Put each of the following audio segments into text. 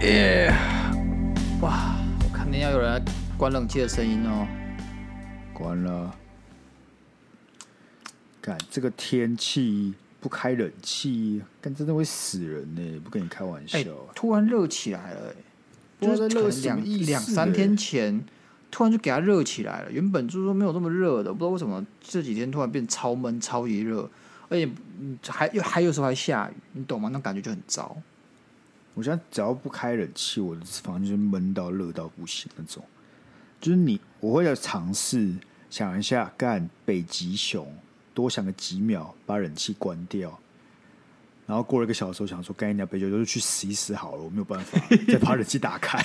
耶！哇，我看见要有人关冷气的声音哦。关了。干，这个天气不开冷气，干真的会死人呢！不跟你开玩笑。欸，突然热起来了，就是热两两三天前，突然就给它热起来了。原本就是说没有那么热的，不知道为什么这几天突然变超闷、超级热，而且还又还有时候还下雨，你懂吗？那感觉就很糟。我现在只要不开冷气，我的房间就闷到热到不行那种。就是你，我会要尝试想一下，干北极熊，多想个几秒，把冷气关掉。然后过了一个小时，我想说，干一点北极熊就去死一死好了，我没有办法再把冷气打开。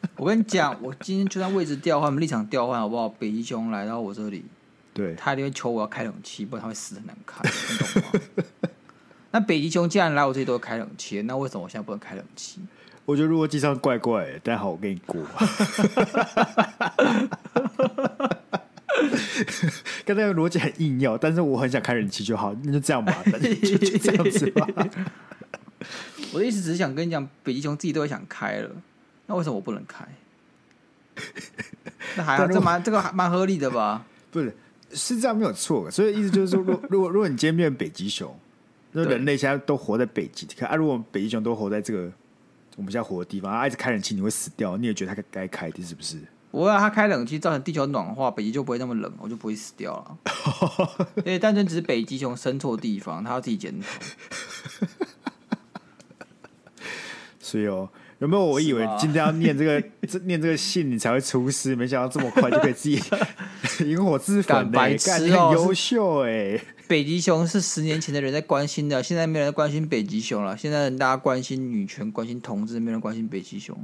我跟你讲，我今天就算位置调换，我们立场调换好不好？北极熊来到我这里，对，他一定会求我要开冷气，不然他会死的很难看，你懂吗？那北极熊既然来我这里都会开冷气，那为什么我现在不能开冷气？我觉得如果机上怪怪的，但好，我跟你过。刚才逻辑很硬要，但是我很想开冷气就好，那就这样吧，就就这样子吧。我的意思只是想跟你讲，北极熊自己都会想开了，那为什么我不能开？那还好，这蛮这个还蛮合理的吧？不是，是这样没有错。所以意思就是说，如果 如果如果你今天变北极熊。那人类现在都活在北极，可啊，如果北极熊都活在这个我们现在活的地方，啊，一直开冷气，你会死掉。你也觉得它该开的，是不是？不会啊，它开冷气造成地球暖化，北极就不会那么冷，我就不会死掉了。因为单纯只是北极熊生错地方，它要自己检讨。所以哦，有没有？我以为今天要念这个 这念这个信，你才会出师，没想到这么快就可以自己 引火自焚，欸，白痴哦，优秀哎，欸。北极熊是十年前的人在关心的，现在没人关心北极熊了。现在大家关心女权，关心同志，没人关心北极熊。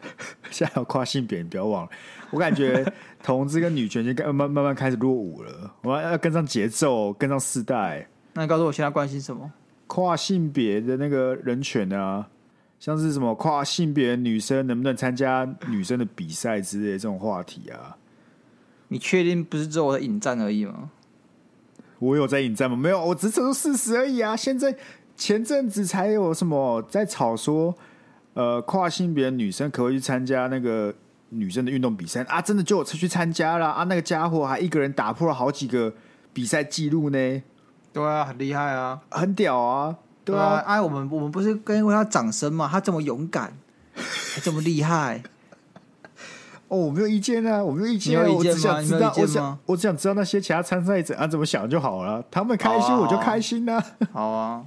现在有跨性别，你不要忘了。我感觉同志跟女权就慢慢慢开始落伍了，我要跟上节奏，跟上时代。那你告诉我，现在关心什么？跨性别的那个人权啊，像是什么跨性别女生能不能参加女生的比赛之类的这种话题啊？你确定不是只有我的引战而已吗？我有在引战吗？没有，我只是说事实而已啊！现在前阵子才有什么在吵说，呃，跨性别女生可不可以去参加那个女生的运动比赛啊？真的就我去参加了啊！那个家伙还一个人打破了好几个比赛记录呢。对啊，很厉害啊，很屌啊！对啊，哎、啊，我们我们不是跟为他掌声吗？他这么勇敢，还这么厉害。哦，我没有意见啊，我没有意见，我只想知道，我想，我只想知道那些其他参赛者啊怎么想就好了，他们开心我就开心啊。好啊，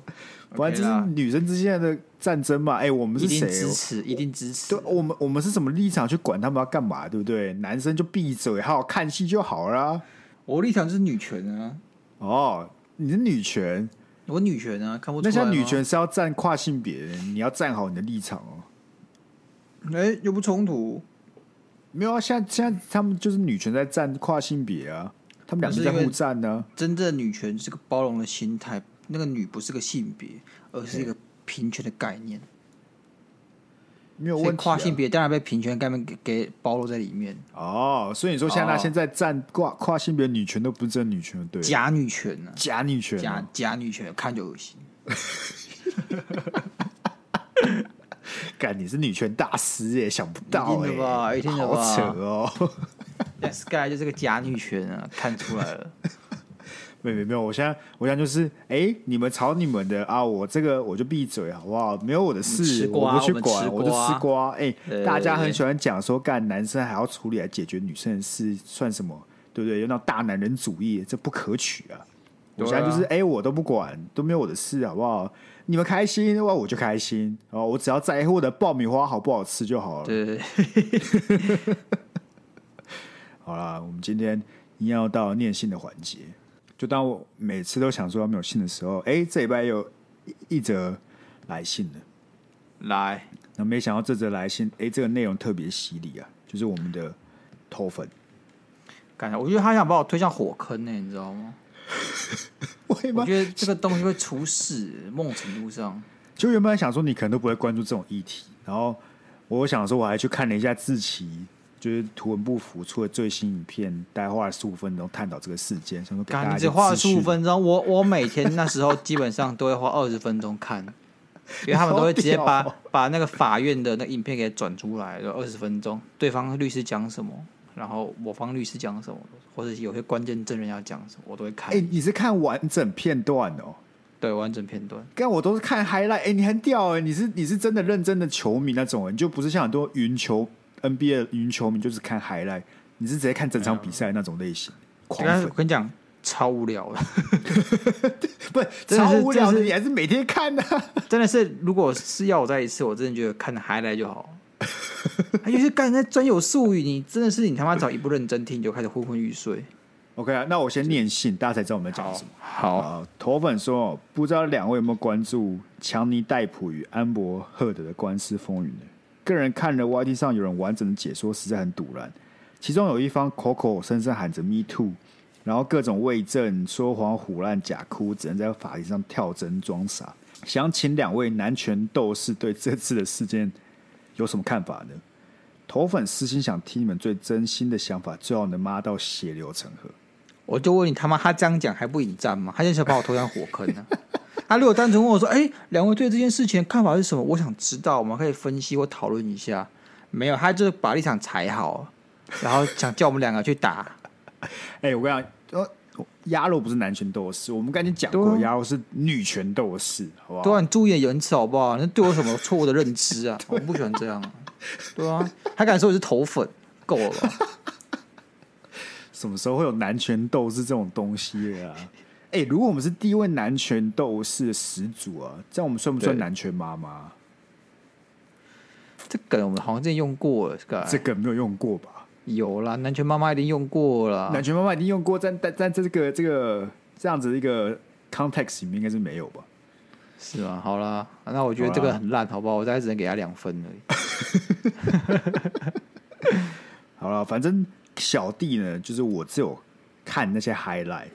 不然这是女生之间的战争嘛？哎、欸，我们是谁？支持，一定支持。对，我们我们是什么立场去管他们要干嘛？对不对？男生就闭嘴，好好看戏就好了。我立场就是女权啊。哦，你是女权，我女权啊，看不出来。那像女权是要站跨性别，你要站好你的立场哦。哎、欸，又不冲突。没有啊，现在现在他们就是女权在站跨性别啊，他们两个在互站呢。真正的女权是个包容的心态，那个女不是个性别，而是一个平权的概念。没有问题、啊，跨性别当然被平权概念给给包罗在里面。哦，所以你说现在他现在站跨跨性别女权都不是真女权，对？假女权呢、啊？假女权、啊，假假女权，看就恶心。干，你是女权大师耶，想不到哎，一定的吧，好扯哦。Sky 就是个假女权啊，看出来了。没没没有，我现在我现在就是，哎、欸，你们吵你们的啊，我这个我就闭嘴好不好？没有我的事，我不去管，我，我就吃瓜。哎、欸，大家很喜欢讲说，干男生还要处理来解决女生的事，算什么？对不对？有那种大男人主义，这不可取啊。我现在就是，哎、欸，我都不管，都没有我的事，好不好？你们开心的话，我就开心。哦，我只要在乎我的爆米花好不好吃就好了。对，好啦，我们今天一定要到念信的环节。就当我每次都想说要没有信的时候，哎，这礼拜有一则来信了。来，那没想到这则来信，哎，这个内容特别犀利啊，就是我们的头粉。感觉我觉得他想把我推向火坑呢，你知道 吗？我觉得这个东西会出事，某种程度上。就原本想说你可能都不会关注这种议题，然后我想说我还去看了一下志祺就是图文不符出了最新影片，大概花了十五分钟探讨这个事件。想说给大家，你只花了十五分钟，我我每天那时候基本上都会花二十分钟看，因为他们都会直接把把那个法院的那影片给转出来，就二十分钟，对方律师讲什么，然后我方律师讲什么，或者有些关键证人要讲什么，我都会看。哎、欸，你是看完整片段哦？对，完整片段。刚我都是看 highlight。哎、欸，你很屌哎，你是你是真的认真的球迷那种，人就不是像很多云球。NBA 云球迷就是看 highlight，你是直接看整场比赛那种类型。狂粉，我跟你讲，超无聊的，不 是超无聊的，你还是每天看的、啊。真的是，如果是要我再一次，我真的觉得看 highlight 就好。尤其干那专有术语，你真的是你他妈早一不认真听，你就开始昏昏欲睡。OK 啊，那我先念信，大家才知道我们在讲什么。好，好头粉说，不知道两位有没有关注强尼戴普与安博赫德的官司风云呢？个人看了 YT 上有人完整的解说，实在很堵然。其中有一方口口声声喊着 “Me too”，然后各种伪证、说谎、唬烂、假哭，只能在法庭上跳针装傻。想请两位男权斗士对这次的事件有什么看法呢？头粉私心想听你们最真心的想法，最好能骂到血流成河。我就问你他妈，他这样讲还不引战吗？他就想把我拖向火坑呢、他如果单纯问我说：“哎、欸，两位对这件事情的看法是什么？”我想知道，我们可以分析或讨论一下。没有，他就是把立场踩好，然后想叫我们两个去打。哎、欸，我跟你讲，鸭肉不是男权斗士，我们刚才讲过，鸭肉是女权斗士，好不好？对啊，你注意点言辞好不好？那对我什么错误的认知啊？我不喜欢这样。对啊，还敢说我是头粉，够了吧？什么时候会有男权斗士这种东西啊？哎、欸，如果我们是第一位男权斗士的始祖啊，这样我们算不算男权妈妈？这梗我们好像之前用过了，这个这个没有用过吧？有啦，男权妈妈一定用过了，男权妈妈一定用过，但但但这个这个这样子的一个 context 里面应该是没有吧？是吗？好啦，那我觉得这个很烂，好不好？我大概只能给他两分而已。好了，反正小弟呢，就是我只有看那些 highlight。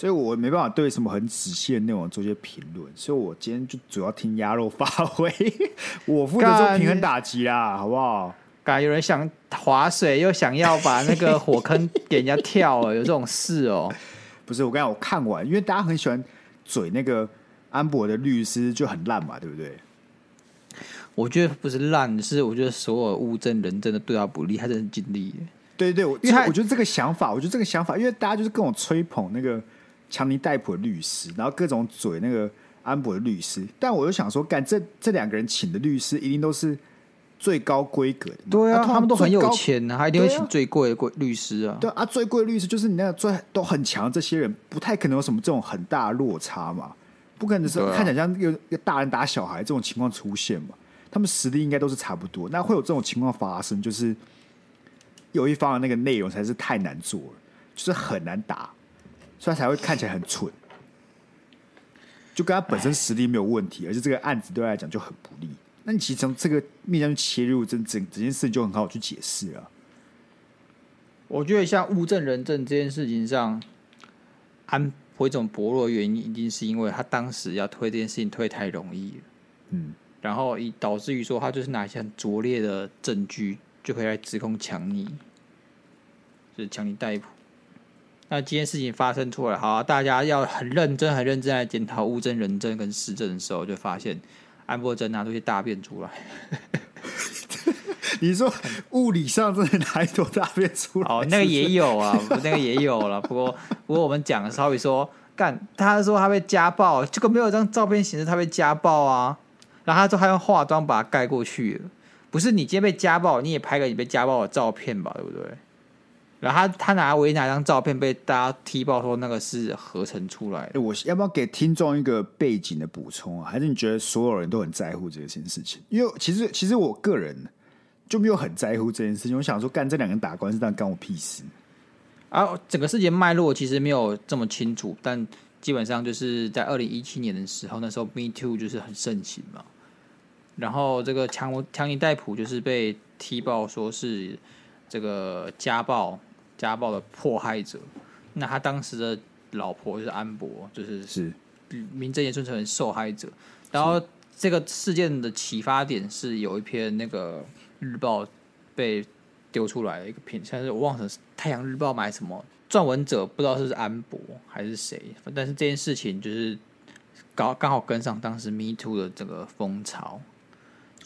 所以我没办法对什么很仔细的内容做一些评论，所以我今天就主要听鸭肉发挥，我负责做平衡打击啦，好不好？刚有人想划水，又想要把那个火坑给人家跳了，有这种事哦？不是，我刚才我看完，因为大家很喜欢嘴那个安博的律师就很烂嘛，对不对？我觉得不是烂，是我觉得所有物证人真的对他不利，他真的尽力。对对，我因为我觉得这个想法，我觉得这个想法，因为大家就是跟我吹捧那个。强尼戴普的律师，然后各种嘴那个安博的律师，但我就想说，干这这两个人请的律师一定都是最高规格的。对啊，他们都很有钱呢、啊，他一定会请最贵的贵律师啊。对啊，最贵的律师就是你那个最都很强的这些人，不太可能有什么这种很大的落差嘛，不可能是看起来像一个一个大人打小孩这种情况出现嘛。他们实力应该都是差不多，那会有这种情况发生，就是有一方的那个内容才是太难做了，就是很难打。所以才会看起来很蠢，就跟他本身实力没有问题，而且这个案子对他来讲就很不利。那你其实从这个面向切入，整整整件事就很好去解释了。我觉得像物证人证这件事情上，安会这种薄弱的原因，一定是因为他当时要推这件事情推太容易了。嗯，然后以导致于说他就是拿一些很拙劣的证据就可以来指控强尼，就是强尼戴普。那今天事情发生出来，好、啊，大家要很认真、很认真来检讨物证、人证跟实证的时候，就发现安博真拿出些大便出来。你说物理上真的拿一坨大便出来？哦，那个也有啊，那个也有了。不过，不过我们讲的稍微说，干，他说他被家暴，这个没有一张照片显示他被家暴啊。然后他说他用化妆把它盖过去了。不是你今天被家暴，你也拍个你被家暴的照片吧，对不对？然后他他拿唯一哪张照片被大家踢爆说那个是合成出来的？我要不要给听众一个背景的补充啊？还是你觉得所有人都很在乎这件事情？因为其实其实我个人就没有很在乎这件事情。我想说，干这两个人打官司，但干我屁事啊！整个事件脉络其实没有这么清楚，但基本上就是在二零一七年的时候，那时候 Me Too 就是很盛行嘛。然后这个强强尼戴普就是被踢爆说是这个家暴。家暴的迫害者，那他当时的老婆就是安博，就是是名正言顺成为受害者。然后这个事件的启发点是有一篇那个日报被丢出来的一个品，像是我忘了《太阳日报》买什么撰文者，不知道是安博还是谁，但是这件事情就是刚刚好跟上当时 Me Too 的这个风潮，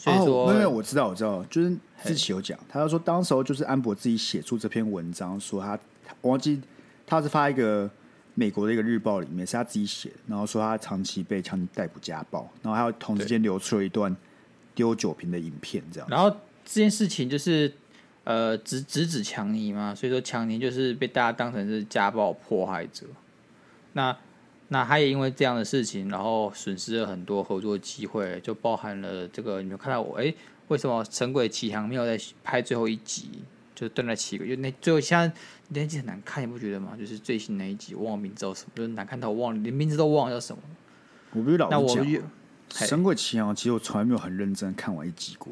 所以说，哦、因为我知道，我知道，就是自己有讲，他就说当时候就是安博自己写出这篇文章，说他我忘记他是发一个美国的一个日报里面是他自己写的，然后说他长期被强尼逮捕家暴，然后还有同时间流出了一段丢酒瓶的影片，这样，然后这件事情就是。呃，直直指强尼嘛，所以说强尼就是被大家当成是家暴迫害者。那那他也因为这样的事情，然后损失了很多合作机会，就包含了这个。你们看到我，哎，为什么《神鬼奇航》没有在拍最后一集？就断了七个，就那最后现在那集很难看，你不觉得吗？就是最新那一集，我忘了名字叫什么，就是难看到我忘了，连名字都忘了叫什么。我不知道。那我《神鬼奇航》其实我从来没有很认真看完一集过，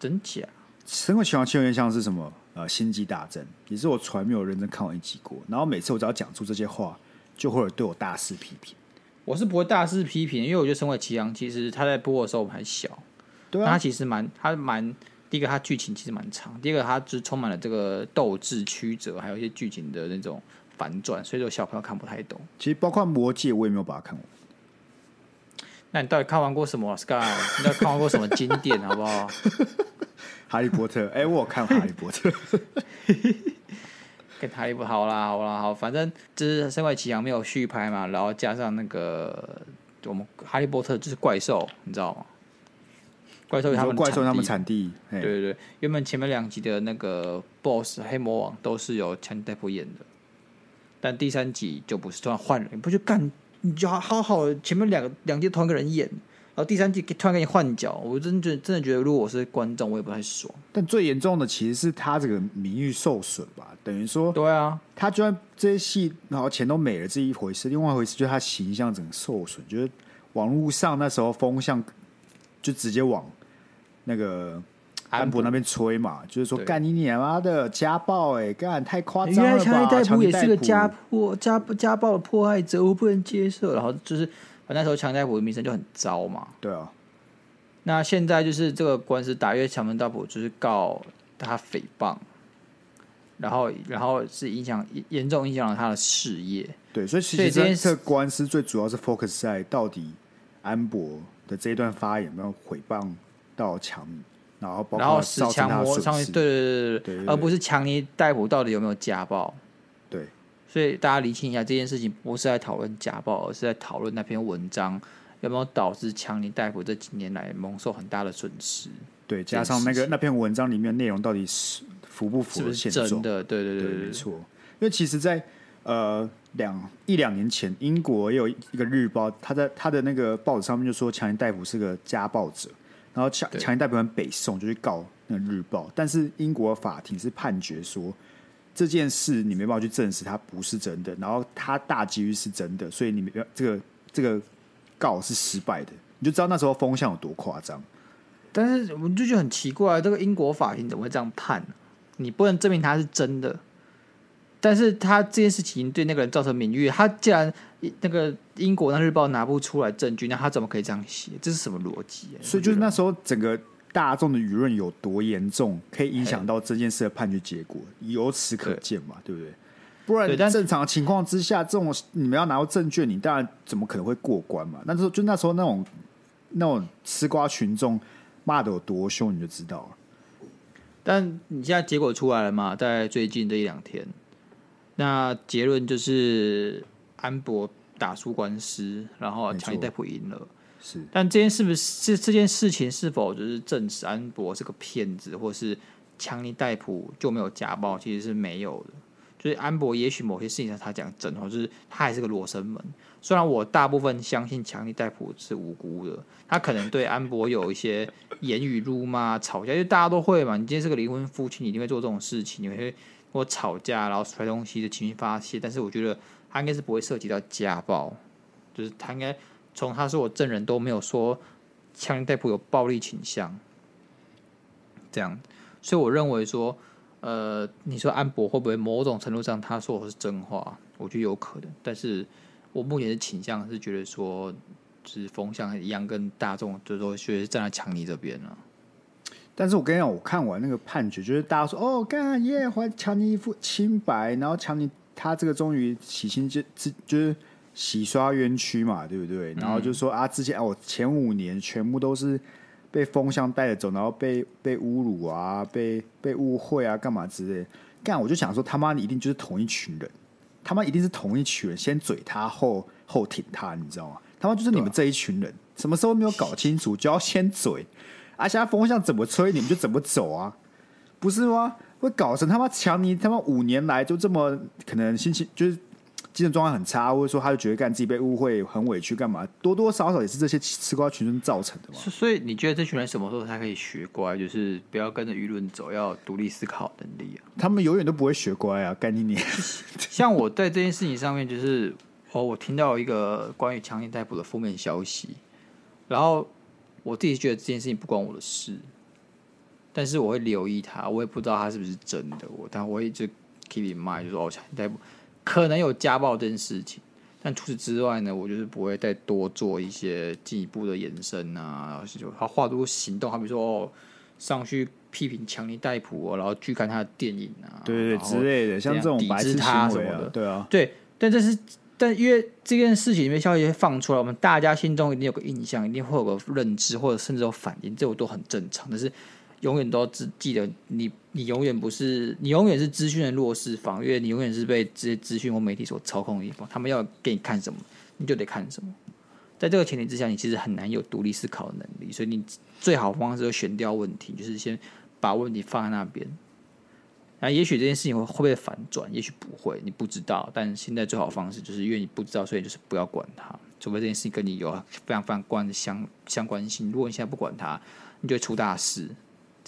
真假？《神鬼奇航》其实有点像是什么？呃，《星际大战》也是我从来没有认真看完一集过。然后每次我只要讲出这些话，就会有对我大肆批评。我是不会大肆批评，因为我觉得《神鬼奇航》其实他在播的时候我们还小，对啊，他其实蛮，他蛮第一个，他剧情其实蛮长；第二个，他就是充满了这个斗智曲折，还有一些剧情的那种反转，所以说小朋友看不太懂。其实包括《魔戒》，我也没有把它看完。那你到底看完过什么？Sky，你到底看完过什么经典？好不好？哈利波特，哎、欸，我有看哈利波特，跟哈利波特好啦，好啦，好，反正就是《身外奇航》没有续拍嘛，然后加上那个我们哈利波特就是怪兽，你知道吗？怪兽他们怪兽他们产地，对对对，原本前面两集的那个 BOSS 黑魔王都是由强尼戴普演的，但第三集就不是，突然换了，你不就干，你就好好好，前面两个两集同一个人演。然后第三季突然给你换角，我真觉得真的觉得，如果我是观众，我也不太爽。但最严重的其实是他这个名誉受损吧，等于说，对啊，他就算这些戏然后钱都没了这一回事，另外一回事就是他形象整个受损，就是网络上那时候风向就直接往那个安博那边吹嘛，就是说干你娘妈的家暴哎、欸，干太夸张了吧？强尼戴普也是个家破家家暴的迫害者，我不能接受。然后就是。那时候强尼戴普的名声就很糟嘛。对啊。那现在就是这个官司打，因为强尼戴普就是告他诽谤，然后然后是影响严重影响了他的事业。对，所以其实这个官司最主要是 focus 在到底安博的这一段发言有没有诽谤到强尼，然后包括造成他的损失。对对对对对，而不是强尼逮捕到底有没有家暴。所以大家理清一下，这件事情不是在讨论家暴，而是在讨论那篇文章有没有导致强尼戴普这几年来蒙受很大的损失。对，加上那个那篇文章里面内容到底是符不符合现状？是是真的？对对对，没错。因为其实在，在呃两一两年前，英国也有一个日报，他在他的那个报纸上面就说强尼戴普是个家暴者，然后强强尼戴普很北宋就去告那个日报，但是英国法庭是判决说。这件事你没办法去证实它不是真的，然后它大几率是真的，所以你没这个这个告是失败的，你就知道那时候风向有多夸张。但是我们就觉得很奇怪，这个英国法庭怎么会这样判呢？你不能证明它是真的，但是他这件事情对那个人造成名誉，他既然那个英国那日报拿不出来证据，那他怎么可以这样写？这是什么逻辑？所以就是那时候整个。大众的舆论有多严重，可以影响到这件事的判决结果，由此可见嘛，对，对不对？不然正常情况之下，这种你们要拿到证券，你当然怎么可能会过关嘛？那时候就那时候那种那种吃瓜群众骂的有多凶，你就知道了。但你现在结果出来了嘛？在最近这一两天，那结论就是安博打输官司，然后强尼戴普赢了。但这件是不是这这件事情是否就是证实安博是个骗子，或是强尼戴普就没有家暴？其实是没有的。就是安博也许某些事情上他讲真话，就是他还是个罗生门。虽然我大部分相信强尼戴普是无辜的，他可能对安博有一些言语辱骂、吵架，因为大家都会嘛。你今天是个离婚夫妻，你一定会做这种事情，你会或吵架，然后摔东西的情绪发泄。但是我觉得他应该是不会涉及到家暴，就是他应该。从他说我证人都没有说强尼戴普有暴力倾向，这样，所以我认为说，呃，你说安博会不会某种程度上他说我是真话？我觉得有可能，但是我目前的倾向是觉得说，就是风向一样，跟大众就是说，确实站在强尼这边了。但是我跟你讲，我看完那个判决，就是大家说哦，干耶，还强尼一副清白，然后强尼他这个终于洗清就就是洗刷冤屈嘛，对不对？然后就说啊，之前啊，我前五年全部都是被风向带着走，然后被被侮辱啊，被被误会啊，干嘛之类。干，我就想说，他妈你一定就是同一群人，他妈一定是同一群人，先嘴他后后挺他，你知道吗？他妈就是你们这一群人，什么时候没有搞清楚，就要先嘴。啊，现在风向怎么吹，你们就怎么走啊，不是吗？会搞成他妈强尼他妈五年来就这么可能心情就是精神状态很差，或者说他就觉得干自己被误会很委屈，干嘛？多多少少也是这些吃瓜群众造成的嘛。所以你觉得这群人什么时候才可以学乖？就是不要跟着舆论走，要独立思考能力啊。他们永远都不会学乖啊，干你你。像我在这件事情上面，就是哦，我听到一个关于强行逮捕的负面消息，然后。我自己觉得这件事情不关我的事，但是我会留意他，我也不知道他是不是真的，我但我一直 keep in mind，就说哦，强尼戴普可能有家暴这件事情，但除此之外呢，我就是不会再多做一些进一步的延伸啊，然后就他化作行动，好比说哦，上去批评强尼戴普，然后去看他的电影啊，对对对之类的，像这种抵制他什么的，对啊，对，但这是。但因为这件事情里面消息放出来，我们大家心中一定有个印象，一定会有个认知，或者甚至有反应，这我都很正常。但是永远都要记得你，你永远不是，你永远是资讯的弱势方，因为你永远是被这些资讯或媒体所操控的一方。他们要给你看什么，你就得看什么。在这个前提之下，你其实很难有独立思考的能力。所以你最好方式就选掉问题，就是先把问题放在那边。那也许这件事情会会不会反转？也许不会，你不知道。但现在最好方式就是因为你不知道，所以就是不要管它。除非这件事情跟你有非常非常关的相相关性。如果你现在不管它，你就会出大事。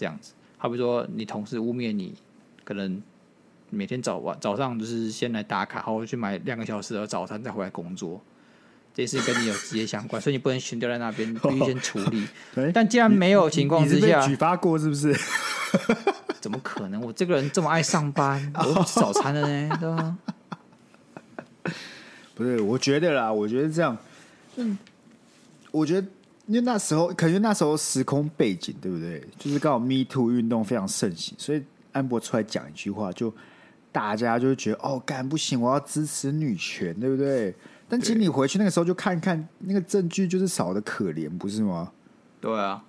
这样子，好比说你同事污蔑你，可能每天早晚早上就是先来打卡，然后去买两个小时的早餐，再回来工作。这件事跟你有直接相关，所以你不能悬吊在那边，必须先处理。但既然没有情况之下，举发过是不是？怎么可能？我这个人这么爱上班，我都吃早餐的呢，对吧？不是，我觉得啦，我觉得这样，嗯，我觉得因为那时候，可能那时候时空背景，对不对？就是刚好 Me Too 运动非常盛行，所以安博出来讲一句话，就大家就会觉得哦，干不行，我要支持女权，对不对？但其实你回去那个时候就看看那个证据，就是少的可怜，不是吗？对啊。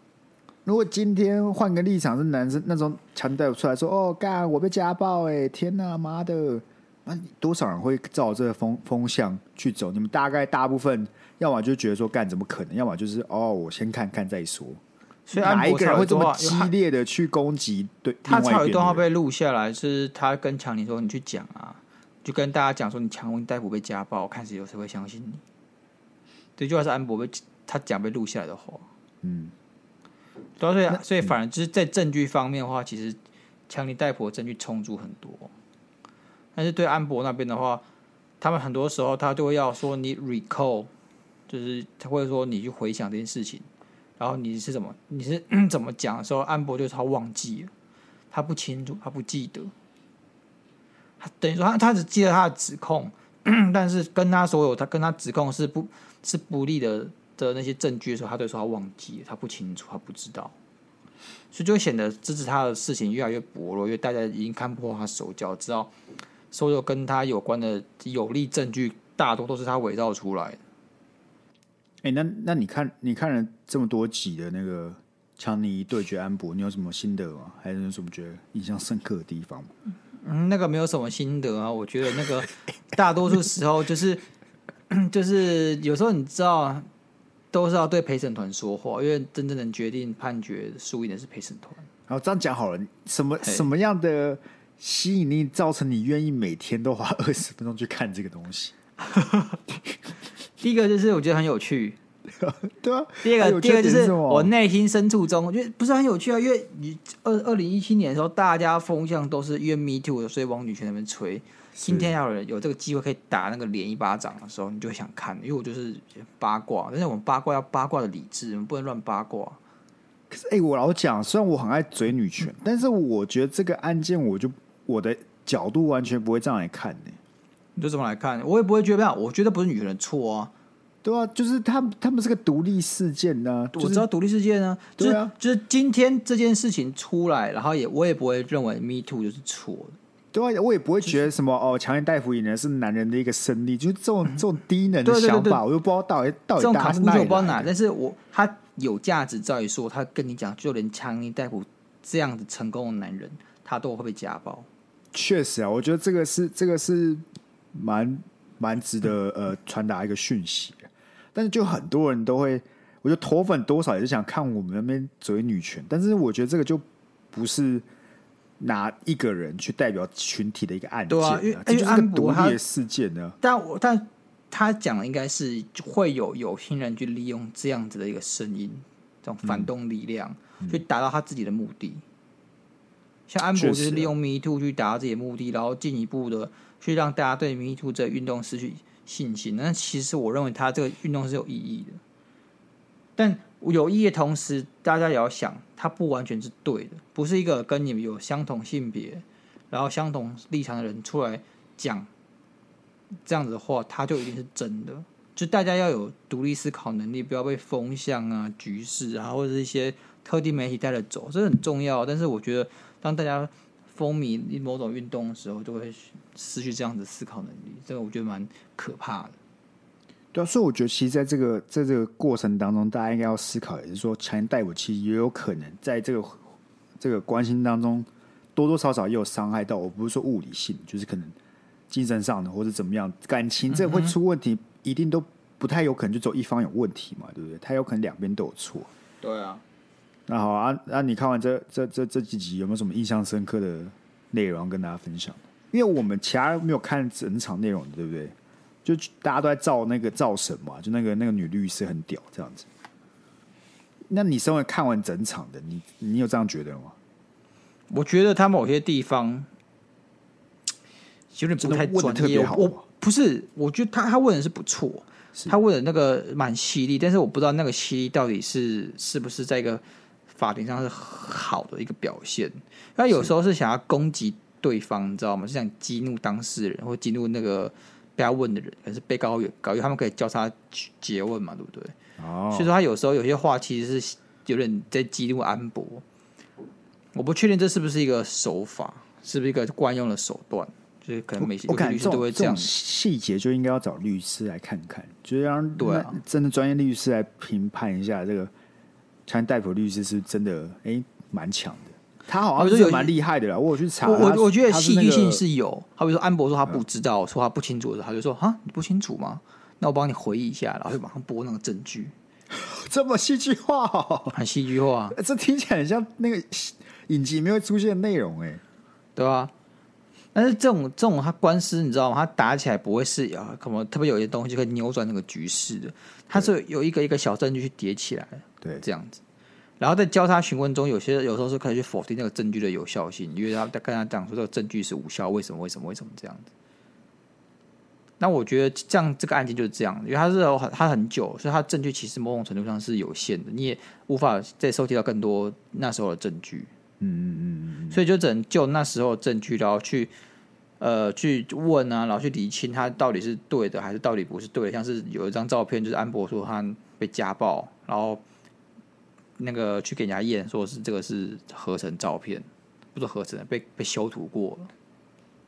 如果今天换个立场是男生，那种强带出来说：“哦，干我被家暴，哎，天哪，妈的！”那多少人会照这个风风向去走？你们大概大部分，要么就觉得说：“干怎么可能？”要么就是：“哦，我先看看再说。”所以哪一个人会这么激烈的去攻击？对，他才有一段话被录下来，是他跟强尼说：“你去讲啊，就跟大家讲说，你强尼戴普被家暴，看谁有谁会相信你。”这句话是安博被他讲被录下来的话。嗯。所以，所以反而就是在证据方面的话，其实强尼戴普的证据充足很多。但是对安博那边的话，他们很多时候他就会要说你 recall，就是他会说你去回想这件事情，然后你是怎么你是 怎么讲的时候，安博就是他忘记了，他不清楚，他不记得。他等于说他他只记得他的指控，但是跟他所有他跟他指控是不是不利的。的那些证据的时候，他就说他忘记了，他不清楚，他不知道，所以就会显得支持他的事情越来越薄弱，因为大家已经看破他手脚，知道所有跟他有关的有力证据大多都是他伪造出来的。哎、欸，那那你看，你看了这么多集的那个强尼对决安博，你有什么心得吗？还是有什么觉得印象深刻的地方吗？嗯，那个没有什么心得啊，我觉得那个大多数时候就是 就是有时候你知道。都是要对陪审团说话，因为真正能决定判决输赢的是陪审团。好，这样讲好了，什么什么样的吸引力造成你愿意每天都花二十分钟去看这个东西？第一个就是我觉得很有趣，对啊。第二个，第二个就是我内心深处中，我觉得不是很有趣啊，因为你二二零一七年的时候，大家风向都是因为 Me Too，所以往女权那边吹。今天要有人有这个机会可以打那个脸一巴掌的时候，你就会想看，因为我就是八卦，但是我们八卦要八卦的理智，我们不能乱八卦。可是，哎、欸，我老讲，虽然我很爱嘴女权，嗯、但是我觉得这个案件，我就我的角度完全不会这样来看呢。你就这么来看，我也不会觉得，我觉得不是女人错啊，对啊，就是他们，他们是个独立事件呢、啊。我知道独立事件呢，对啊，就是今天这件事情出来，然后也我也不会认为 Me Too 就是错的。对啊，我也不会觉得什么、就是、哦，强尼戴普引的是男人的一个胜利，就是这种这种低能的想法，我又不知道到底到底这种卡夫就不知道哪。但是我他有价值在于说，他跟你讲，就连强尼大夫这样子成功的男人，他都会被家暴。确实啊，我觉得这个是这个是蛮蛮值得呃传达一个讯息的。但是就很多人都会，我觉得脱粉多少也是想看我们那边作为女权，但是我觉得这个就不是。拿一个人去代表群体的一个案件，对啊，因为这就是个独立的事件呢。但我但他讲的应该是会有有心人去利用这样子的一个声音，这种反动力量，嗯、去达到他自己的目的。嗯、像安博就是利用 Me Too 去达到自己的目的，然后进一步的去让大家对 Me Too 这个运动失去信心。那其实我认为他这个运动是有意义的，但。有意义的同时，大家也要想，它不完全是对的，不是一个跟你们有相同性别，然后相同立场的人出来讲这样子的话，它就一定是真的。就大家要有独立思考能力，不要被风向啊、局势啊，或者是一些特定媒体带着走，这很重要。但是我觉得，当大家风靡某种运动的时候，就会失去这样子思考能力，这个我觉得蛮可怕的。对啊，所以我觉得，其实在这个在这个过程当中，大家应该要思考，也是说，强尼戴普其实也有可能在这个这个关心当中，多多少少也有伤害到。我不是说物理性，就是可能精神上的或者怎么样，感情这会出问题，一定都不太有可能就只有一方有问题嘛，对不对？他有可能两边都有错。对啊。那好啊，那你看完这这这这几集，有没有什么印象深刻的内容要跟大家分享？因为我们其他没有看整场内容的，对不对？就大家都在造那个造神嘛，就那个那个女律师很屌这样子。那你身为看完整场的，你你有这样觉得吗？我觉得他某些地方有点不太专业。我不是，我觉得他他问的是不错，他问的那个蛮犀利，但是我不知道那个犀利到底是是不是在一个法庭上是好的一个表现。他有时候是想要攻击对方，你知道吗？是想激怒当事人或激怒那个。被他问的人，可是被告越高，因为他们可以交叉诘问嘛，对不对？哦，所以说他有时候有些话其实是有点在激怒安博。我不确定这是不是一个手法，是不是一个惯用的手段？就是可能每些律师都会这样。细节就应该要找律师来看看，就是让对、啊、真的专业律师来评判一下这个强尼戴普律师是真的哎蛮强的。他好像是蛮厉害的啦，我有去查。我我我觉得戏剧性是有。好比说安博说他不知道，说他不清楚的时候，他就说：“啊，你不清楚吗？那我帮你回忆一下，然后就马上播那个证据。”这么戏剧化，很戏剧化。这听起来很像那个影集里面会出现的内容，哎，对吧？但是这种这种他官司，你知道吗？他打起来不会是啊，可能特别有些东西可以扭转那个局势的。他是有一个一个小证据去叠起来，对，这样子。然后在交叉询问中，有些有时候是可以去否定那个证据的有效性，因为他在跟他讲说这个证据是无效，为什么？为什么？为什么这样子？那我觉得这样这个案件就是这样，因为他是很他很久，所以他证据其实某种程度上是有限的，你也无法再收集到更多那时候的证据。嗯嗯嗯嗯，所以就只能就那时候的证据，然后去呃去问啊，然后去厘清他到底是对的还是到底不是对的。像是有一张照片，就是安博说他被家暴，然后。那个去给人家验，说是这个是合成照片，不是合成的，被被修图过了。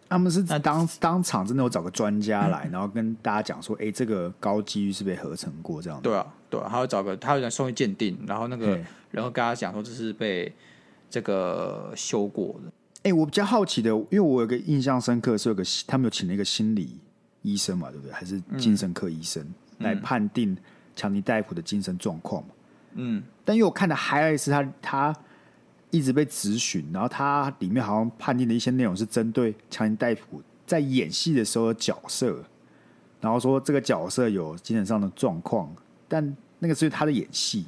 他们是当当场真的有找个专家来，嗯、然后跟大家讲说，哎、欸，这个高几率是被合成过这样。对啊，对啊，他会找个，他会送去鉴定，然后那个然后跟他讲说这是被这个修过的。哎、欸，我比较好奇的，因为我有个印象深刻是有个他们有请了一个心理医生嘛，对不对？还是精神科医生、嗯、来判定强尼戴普的精神状况嘛？嗯，但因为我看的还是他，他一直被质询，然后他里面好像判定的一些内容是针对强尼戴普在演戏的时候的角色，然后说这个角色有精神上的状况，但那个是他的演戏，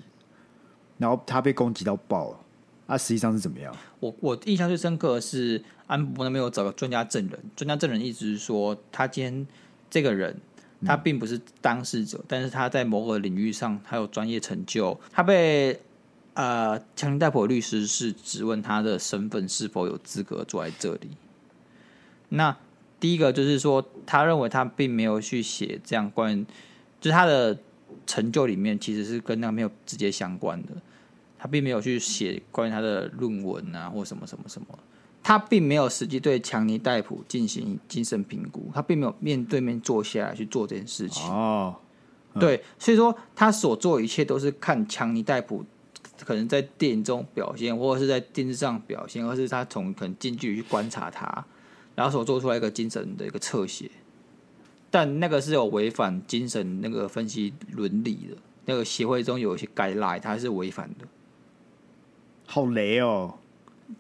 然后他被攻击到爆了，啊，实际上是怎么样？我我印象最深刻的是安博那边有找个专家证人，专家证人一直是说他今天这个人。他并不是当事者，但是他在某个领域上他有专业成就。他被呃强尼戴普律师是质问他的身份是否有资格坐在这里。那第一个就是说，他认为他并没有去写这样关于，就是他的成就里面其实是跟那个没有直接相关的，他并没有去写关于他的论文啊，或什么什么什么，他并没有实际对强尼戴普进行精神评估，他并没有面对面坐下来去做这件事情。哦，嗯、对，所以说他所做的一切都是看强尼戴普可能在电影中表现，或者是在电视上表现，而是他从可能近距离去观察他，然后所做出来一个精神的一个侧写。但那个是有违反精神那个分析伦理的，那个协会中有一些 guideline，它是违反的。好雷哦！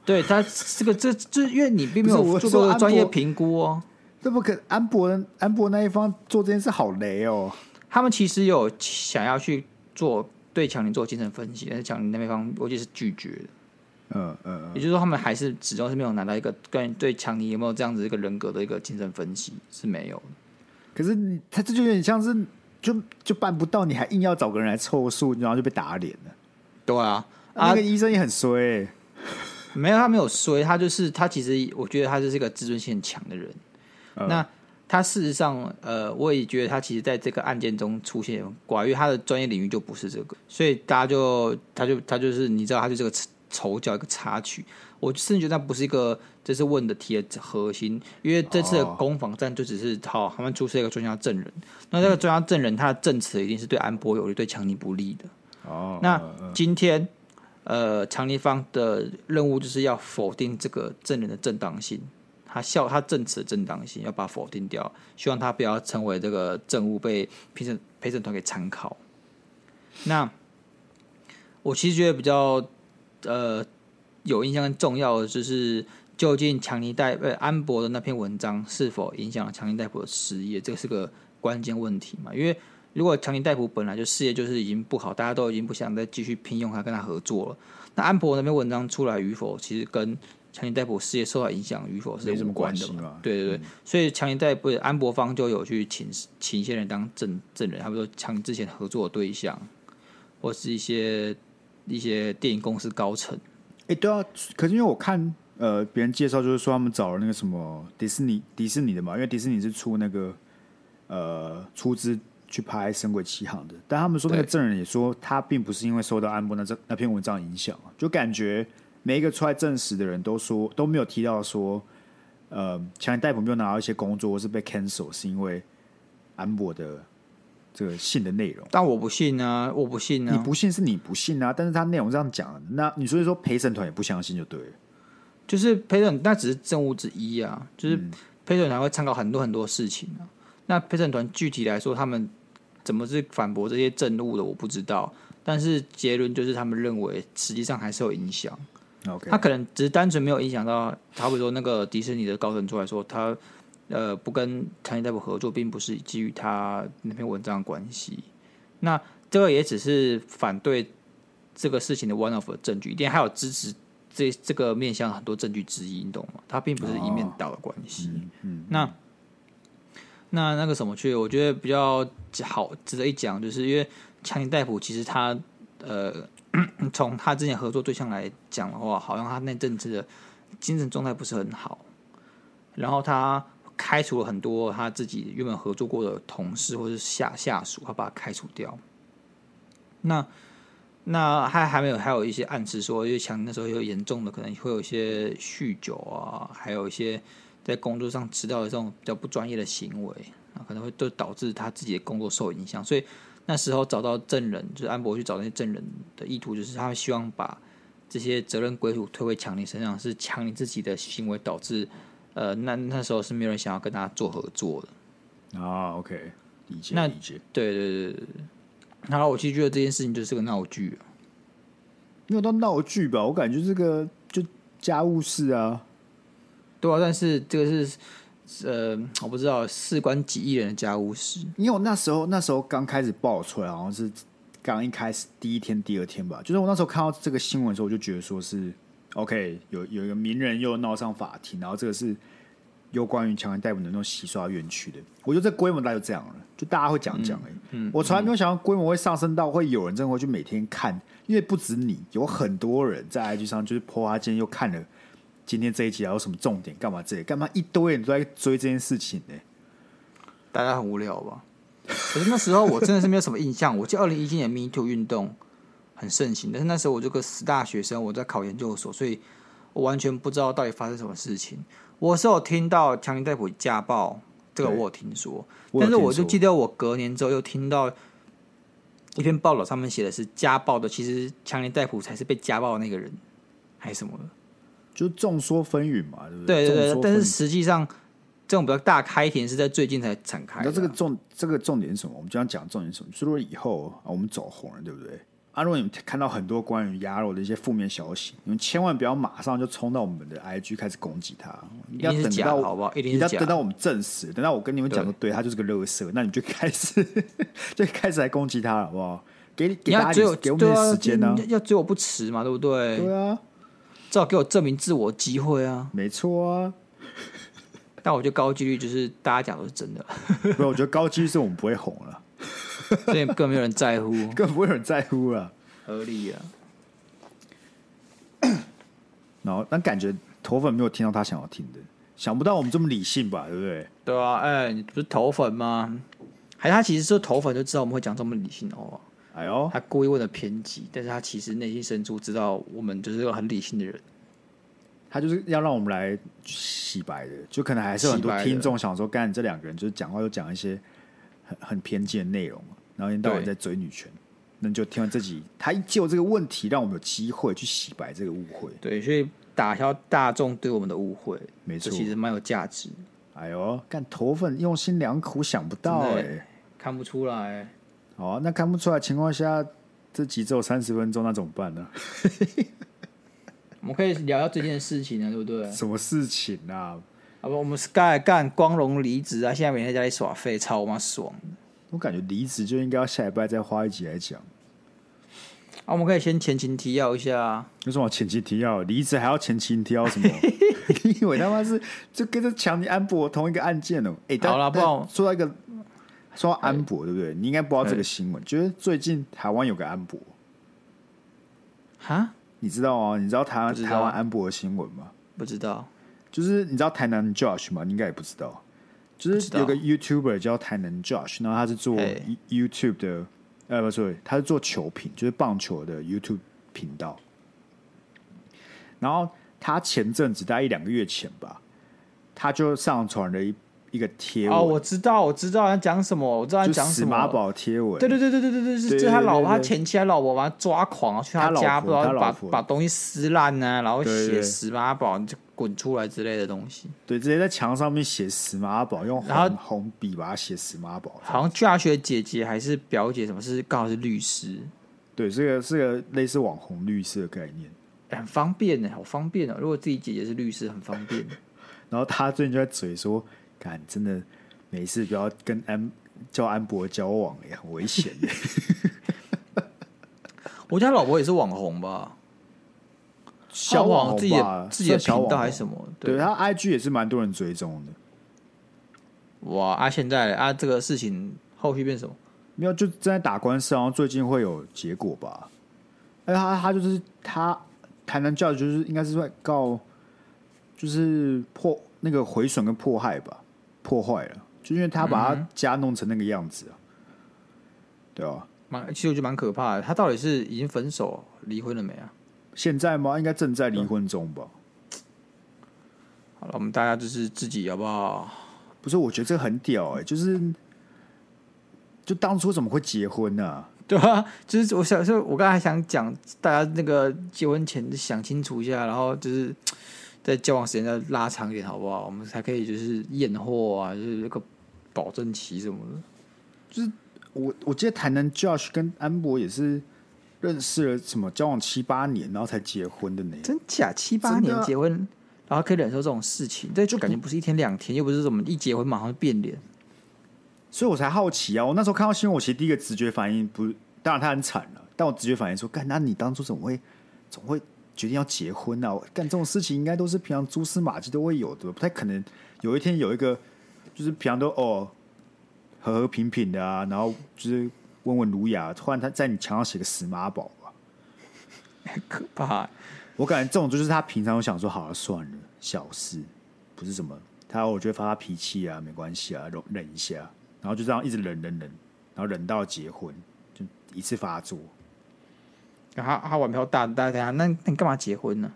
对他这个这这，因为你并没有做过专业评估哦。这不可安博安博那一方做这件事好雷哦。他们其实有想要去做对强尼做精神分析，但是强尼那边方估计是拒绝的。嗯嗯，嗯也就是说，他们还是始终是没有拿到一个关于对强尼有没有这样子一个人格的一个精神分析是没有的。可是他这就有点像是就就办不到，你还硬要找个人来凑数，然后就被打脸了。对啊，啊那个医生也很衰、欸。没有，他没有衰，他就是他其实我觉得他就是一个自尊心很强的人。嗯、那他事实上，呃，我也觉得他其实在这个案件中出现寡，因为他的专业领域就不是这个，所以大家就他就他就是你知道，他就这个丑角一个插曲。我甚至觉得那不是一个，这次问的题的核心，因为这次的攻防战就只是好，他们出示一个专家证人，那这个专家证人他的证词一定是对安博有利，对强尼不利的。哦，那今天呃，强尼方的任务就是要否定这个证人的正当性，他笑他证词的正当性，要把否定掉，希望他不要成为这个证物被陪审陪审团给参考。那我其实觉得比较呃。有印象很重要的就是，究竟强尼戴呃安博的那篇文章是否影响了强尼戴普的事业？这个是个关键问题嘛？因为如果强尼戴普本来就事业就是已经不好，大家都已经不想再继续聘用他跟他合作了，那安博那篇文章出来与否，其实跟强尼戴普事业受到影响与否是没什么关的嘛？嘛对对对，嗯、所以强尼戴普安博方就有去请请一些人当证证人，他们说强之前合作的对象，或是一些一些电影公司高层。哎，欸、对啊，可是因为我看呃别人介绍，就是说他们找了那个什么迪士尼迪士尼的嘛，因为迪士尼是出那个呃出资去拍《神鬼奇航》的，但他们说那个证人也说他并不是因为受到安博那这那篇文章影响，就感觉每一个出来证实的人都说都没有提到说呃强尼戴普没有拿到一些工作或是被 cancel 是因为安博的。这个信的内容，但我不信啊！我不信啊！你不信是你不信啊！但是他内容这样讲，那你所以说陪审团也不相信就对了。就是陪审，那只是证物之一啊。就是陪审团会参考很多很多事情啊。嗯、那陪审团具体来说，他们怎么是反驳这些证物的，我不知道。但是结论就是，他们认为实际上还是有影响。OK，他可能只是单纯没有影响到，好比说那个迪士尼的高层出来说他。呃，不跟强尼戴普合作，并不是基于他那篇文章的关系。那这个也只是反对这个事情的 one of 的证据，一定还有支持这这个面向很多证据之一，你懂吗？它并不是一面倒的关系。哦嗯。嗯，那那那个什么去？我觉得比较好值得一讲，就是因为强尼戴普其实他呃，从他之前合作对象来讲的话，好像他那阵子的精神状态不是很好，然后他。开除了很多他自己原本合作过的同事或是下下属，他把他开除掉。那那还还没有还有一些暗示说，因为强那时候有严重的，可能会有一些酗酒啊，还有一些在工作上迟到的这种比较不专业的行为啊，可能会都导致他自己的工作受影响。所以那时候找到证人，就是安博去找那些证人的意图，就是他希望把这些责任归属推回强尼身上，是强尼自己的行为导致。呃，那那时候是没有人想要跟他做合作的啊。OK，理解，那理解。对对对对。然后我其实觉得这件事情就是个闹剧，没有到闹剧吧？我感觉这个就家务事啊。对啊，但是这个是呃，我不知道事关几亿人的家务事。因为我那时候那时候刚开始爆出来，好像是刚一开始第一天、第二天吧。就是我那时候看到这个新闻的时候，我就觉得说是。OK，有有一个名人又闹上法庭，然后这个是有关于强尼戴普的那种洗刷冤屈的。我觉得这规模大概就这样了，就大家会讲讲哎。嗯，嗯我从来没有想到规模会上升到会有人真的会去每天看，因为不止你，有很多人在 IG 上就是 po 他今天又看了今天这一集还有什么重点，干嘛这里干嘛一堆人都在追这件事情呢？大家很无聊吧？可是那时候我真的是没有什么印象。我记得二零一七年 Me Too 运动很盛行，但是那时候我这个死大学生，我在考研究所，所以我完全不知道到底发生什么事情。我是有听到强尼戴普家暴，这个我有听说，但是我就记得我隔年之后又听到一篇报道，上面写的是家暴的，其实强尼戴普才是被家暴的那个人，还是什么的，就众说纷纭嘛，对不对？对对对，但是实际上这种比较大开庭是在最近才展开。那这个重这个重点是什么？我们经常讲重点是什么？就是说以后啊，我们走红了，对不对？啊！如果你们看到很多关于鸭肉的一些负面消息，你们千万不要马上就冲到我们的 IG 开始攻击他，一定是假的，好不好？一定要等到我们证实，等到我跟你们讲说，对，他就是个垃圾，那你就开始 就开始来攻击他，好不好？给你给大家给我们点时间呢、啊，要追我不迟嘛，对不对？对啊，至少给我证明自我机会啊！没错啊，但我觉得高几率就是大家讲都是真的。不是，我觉得高几率是我们不会红了，所以更没有人在乎，更不会有人在乎了。合理啊，然后但感觉头粉没有听到他想要听的，想不到我们这么理性吧，对不对？对啊，哎、欸，你不是头粉吗？还他其实说头粉就知道我们会讲这么理性哦。哎呦，他故意问的偏激，但是他其实内心深处知道我们就是个很理性的人。他就是要让我们来洗白的，就可能还是很多听众想说，干这两个人就是讲话又讲一些很很偏激的内容，然后一天到晚在追女权。那就听完这集，他一就这个问题，让我们有机会去洗白这个误会。对，所以打消大众对我们的误会，没错，其实蛮有价值。哎呦，干头粉用心良苦，想不到哎、欸，看不出来。好啊，那看不出来情况下，这集只有三十分钟，那怎么办呢？我们可以聊聊这件事情啊，对不对？什么事情啊？好不，我们 Sky 干光荣离职啊，现在每天在家里耍废，超妈爽。我感觉离职就应该要下礼拜再花一集来讲。啊，我们可以先前情提要一下。啊有什么前情提要？离职还要前情提要什么？你以为他妈是就跟着强尼安博同一个案件哦？哎、欸，好了，不好说到一个说到安博，对不对？你应该不知道这个新闻，就是最近台湾有个安博。哈？你知道啊？你知道台湾台湾安博的新闻吗？不知道。就是你知道台南 Josh 吗？你应该也不知道。就是有个 YouTuber 叫台南 Josh，然后他是做 YouTube 的，呃，不是，他是做球评，就是棒球的 YouTube 频道。然后他前阵子大概一两个月前吧，他就上传了一一个贴文。哦，我知道，我知道他讲什么，我知道他讲什么。死马宝贴文。对对对对对对对，是就他老婆，他前妻他老婆把他抓狂，去他家不知道把把东西撕烂啊，然后写死马宝就。滚出来之类的东西，对，直接在墙上面写“死马宝”，用红红笔把它写“死马宝”。好像大学姐姐还是表姐，什么是刚好是律师？对，这个是个类似网红律师的概念，很方便呢，好方便哦。如果自己姐姐是律师，很方便。然后他最近就在嘴说：“干，真的没事，不要跟安叫安博交往，也很危险。”我家老婆也是网红吧？小网红自己的自己的频道还是什么？对，他 IG 也是蛮多人追踪的。哇！啊，现在啊，这个事情后续变什么？没有，就正在打官司，然后最近会有结果吧？哎，他他就是他台南教育就是应该是在告，就是破那个毁损跟迫害吧，破坏了，就因为他把他家弄成那个样子啊，对啊，蛮其实我觉得蛮可怕的。他到底是已经分手离婚了没啊？现在吗？应该正在离婚中吧。好了，我们大家就是自己好不好？不是，我觉得这个很屌哎、欸，就是就当初怎么会结婚呢、啊？对啊，就是我想说，我刚才想讲，大家那个结婚前想清楚一下，然后就是在交往时间再拉长一点，好不好？我们才可以就是验货啊，就是那个保证期什么的。就是我我记得台南 Josh 跟安博也是。认识了什么交往七八年，然后才结婚的呢？真假七八年结婚，然后可以忍受这种事情，这就感觉不是一天两天，又不是什么一结婚马上就变脸，所以我才好奇啊！我那时候看到新闻，我其实第一个直觉反应不，当然他很惨了，但我直觉反应说，干，那你当初怎么会，怎么会决定要结婚、啊？干这种事情应该都是平常蛛丝马迹都会有的，不太可能有一天有一个就是平常都哦和和平平的啊，然后就是。温文儒雅，突然他在你墙上写个死妈宝吧，很可怕。我感觉这种就是他平常想说，好了算了，小事，不是什么。他我觉得发发脾气啊，没关系啊，忍忍一下，然后就这样一直忍忍忍，然后忍到结婚就一次发作。他他玩票大，大家那那你干嘛结婚呢？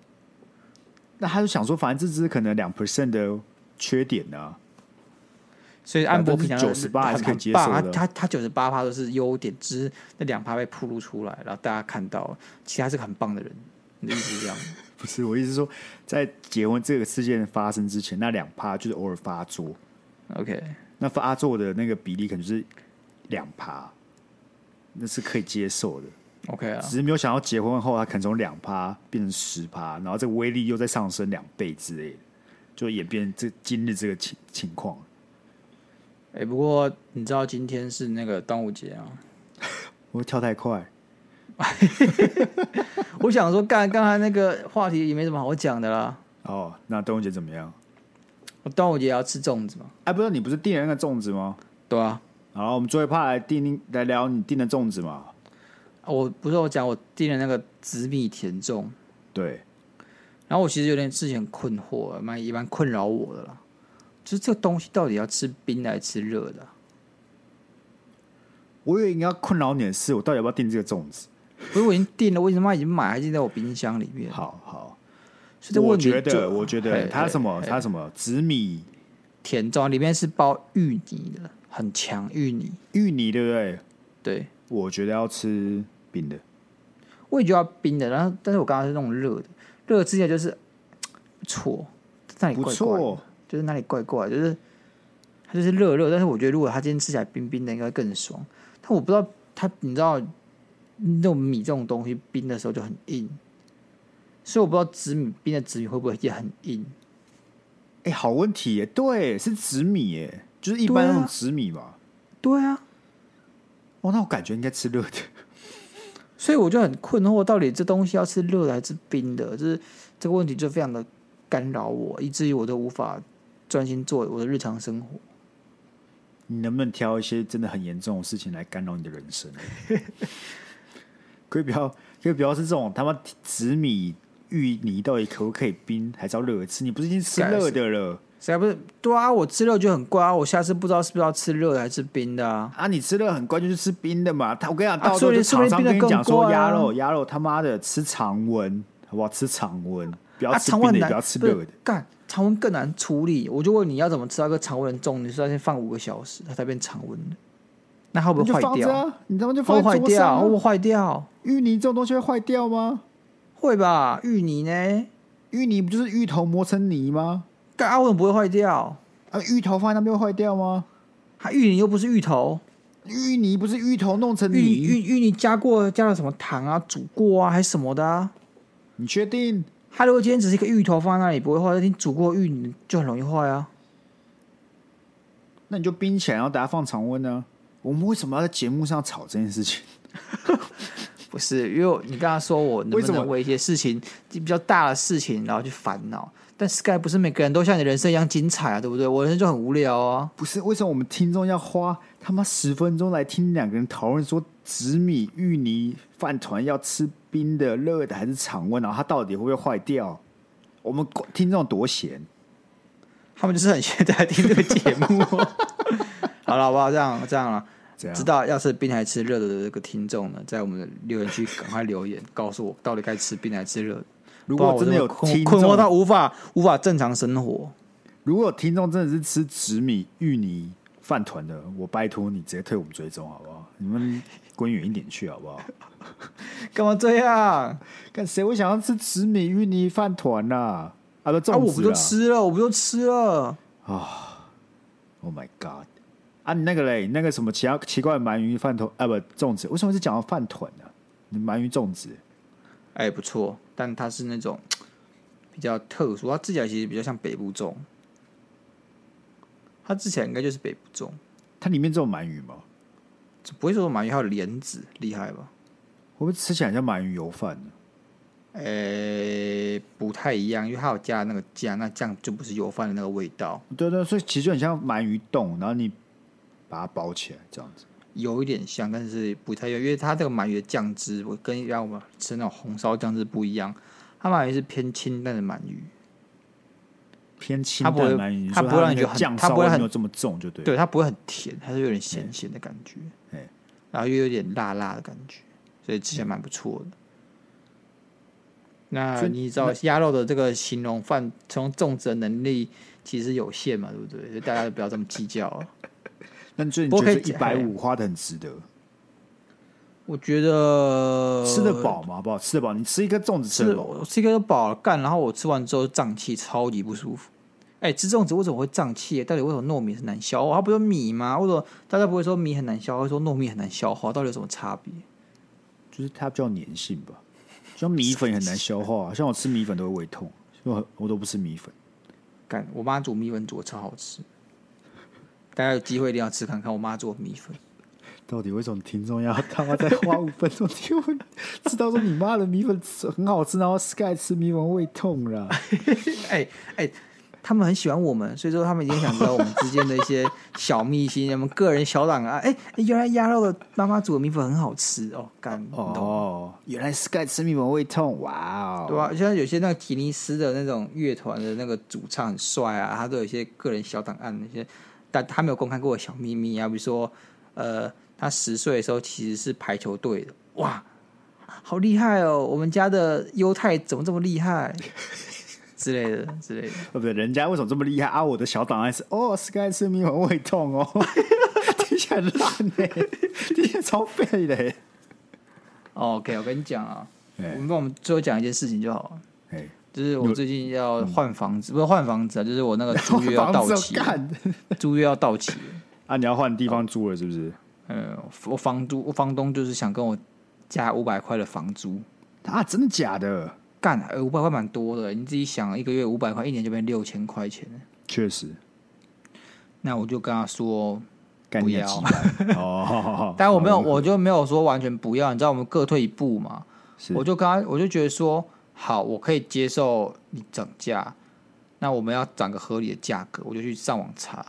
那他就想说，反正这只是可能两 percent 的缺点呢、啊。所以安博平常九十八还是可以接受的。他他他九十八趴都是优点，只是那两趴被暴露出来，然后大家看到了，其实他是个很棒的人。你的意思是这样？不是，我意思是说，在结婚这个事件发生之前，那两趴就是偶尔发作。OK，那发作的那个比例可能就是两趴，那是可以接受的。OK 啊，只是没有想到结婚后，他可能从两趴变成十趴，然后这个威力又再上升两倍之类的，就演变这今日这个情情况。哎、欸，不过你知道今天是那个端午节啊？我跳太快。我想说，刚刚才那个话题也没什么好讲的啦。哦，那端午节怎么样？我端午节要吃粽子吗？哎，不是，你不是订了那个粽子吗？对啊。好，我们最后一趴来订来聊你订的粽子嘛。我不是我讲我订了那个紫米甜粽。对。然后我其实有点之前困惑，蛮也蛮困扰我的啦。就是这个东西到底要吃冰的还是吃热的？我以为应该困扰你的是，我到底要不要订这个粽子？不是我已经订了，为什么已经买，还是在我冰箱里面？好好，所以我觉得，我觉得它什么？它什么？紫米甜粽里面是包芋泥的，很强芋泥，芋泥对不对？对，我觉得要吃冰的，我也觉得要冰的。然后，但是我刚刚是那种热的，热吃起来就是不 错，那里怪错。就是那里怪怪，就是它就是热热，但是我觉得如果它今天吃起来冰冰的，应该更爽。但我不知道它，你知道那种米这种东西冰的时候就很硬，所以我不知道紫米冰的紫米会不会也很硬。哎、欸，好问题耶！对，是紫米耶，就是一般那种紫米吧？对啊。哦，那我感觉应该吃热的，所以我就很困惑，到底这东西要吃热的还是冰的？就是这个问题就非常的干扰我，以至于我都无法。专心做我的日常生活。你能不能挑一些真的很严重的事情来干扰你的人生？可以不要，可以不要是这种他妈紫米芋泥到底可不可以冰，还是要热吃？你不是已经吃热的了？谁不是？对啊，我吃肉就很怪啊！我下次不知道是不是要吃热的还是冰的啊？啊，你吃热很怪，就是吃冰的嘛。他我跟你讲，到时候厂商跟你讲说鸭肉，鸭肉他妈的吃常温，好不好？吃常温，不要吃冰的，也不要吃热的，干。常温更难处理，我就问你要怎么吃到一个常温的粽？你说要先放五个小时，它才变常温的，那会不会坏掉？啊、你他妈就放坏掉？会不会坏掉？芋泥这种东西会坏掉吗？会吧？芋泥呢？芋泥不就是芋头磨成泥吗？干阿文不会坏掉？啊，芋头放在那边会坏掉吗？它芋泥又不是芋头，芋泥不是芋头弄成泥？芋芋芋泥加过加了什么糖啊？煮过啊？还是什么的啊？你确定？它如果今天只是一个芋头放在那里不会坏，你煮过芋泥就很容易坏啊。那你就冰起来，然后等下放常温呢？我们为什么要在节目上吵这件事情？不是，因为你刚刚说我能不能为一些事情比较大的事情然后去烦恼？但 Sky 不是每个人都像你的人生一样精彩啊，对不对？我人生就很无聊啊。不是，为什么我们听众要花他妈十分钟来听两个人讨论说紫米芋泥饭团要吃？冰的、热的还是常温？然后它到底会不会坏掉？我们听众多闲，他们就是很闲在听这个节目。好了，好不好？这样这样了，知道要吃冰还是吃热的这个听众呢，在我们的留言区赶快留言，告诉我到底该吃冰还是吃热的。如果真的有听困惑到无法无法正常生活，如果有听众真的是吃紫米芋泥饭团的，我拜托你直接退我们追踪好不好？你们滚远一点去好不好？干嘛这样？看谁会想要吃紫米芋泥饭团呐？啊，不，啊，我不就吃了，我不就吃了啊！Oh my god！啊，你那个嘞，那个什么其他奇怪的鳗鱼饭团啊，不粽子，为什么是讲到饭团呢？你鳗鱼粽子，哎、欸，不错，但它是那种 比较特殊，它吃起来其实比较像北部粽，它吃起来应该就是北部粽。它里面只有鳗鱼吗？不会说鳗鱼还有莲子，厉害吧？会不会吃起来像鳗鱼油饭呢？诶、欸，不太一样，因为它有加那个酱，那酱就不是油饭的那个味道。对对，所以其实就很像鳗鱼冻，然后你把它包起来这样子，有一点像，但是不太一样，因为它这个鳗鱼的酱汁，我跟一般我们吃那种红烧酱汁不一样，它鳗鱼是偏清淡的鳗鱼，偏清淡的鳗鱼，它不会让你觉得酱烧味没有这么重，就对，对，它不会很甜，它是有点咸咸的感觉。欸然后又有点辣辣的感觉，所以吃起来蛮不错的。那你知道鸭肉的这个形容范，从种植的能力其实有限嘛，对不对？所以大家都不要这么计较。那你觉得一百五花的很值得？我觉得吃得饱吗？不好吃得饱？你吃一个粽子吃得饱？吃一个就饱了干，然后我吃完之后胀气，超级不舒服。哎、欸，吃粽子为什么会胀气？到底为什么糯米是难消化？它不是米吗？为什么大家不会说米很难消化，会说糯米很难消化？到底有什么差别？就是它比较粘性吧。像米粉也很难消化，像我吃米粉都会胃痛，我我都不吃米粉。干，我妈煮米粉煮的超好吃，大家有机会一定要吃看看我妈做的米粉。到底为什么听众要他妈再花五分钟听我知道说你妈的米粉很好吃，然后 Sky 吃米粉胃痛了？哎哎、他们很喜欢我们，所以说他们已经想知道我们之间的一些小秘辛，我们个人小档案。哎、欸，原来鸭肉的妈妈煮的米粉很好吃哦，干哦，原来 Sky 吃米粉胃痛，哇哦，对啊，像有些那个吉尼斯的那种乐团的那个主唱很帅啊，他都有一些个人小档案，那些但他没有公开过的小秘密啊，比如说呃，他十岁的时候其实是排球队的，哇，好厉害哦，我们家的犹太怎么这么厉害？之类的，之类的，不对，人家为什么这么厉害啊？我的小档案是哦，Sky 吃米粉胃痛哦，听起来烂呢，听起来超废的。OK，我跟你讲啊，我们我们最后讲一件事情就好了。就是我最近要换房子，不是换房子啊，就是我那个 租约要到期，租约要到期 啊，你要换地方住了是不是？嗯，我房租，我房东就是想跟我加五百块的房租啊，真的假的？干，呃，五百块蛮多的。你自己想，一个月五百块，一年就变六千块钱。确实。那我就跟他说不要。哦。但我没有，我就没有说完全不要。你知道我们各退一步嘛？我就跟他，我就觉得说，好，我可以接受你涨价。那我们要涨个合理的价格，我就去上网查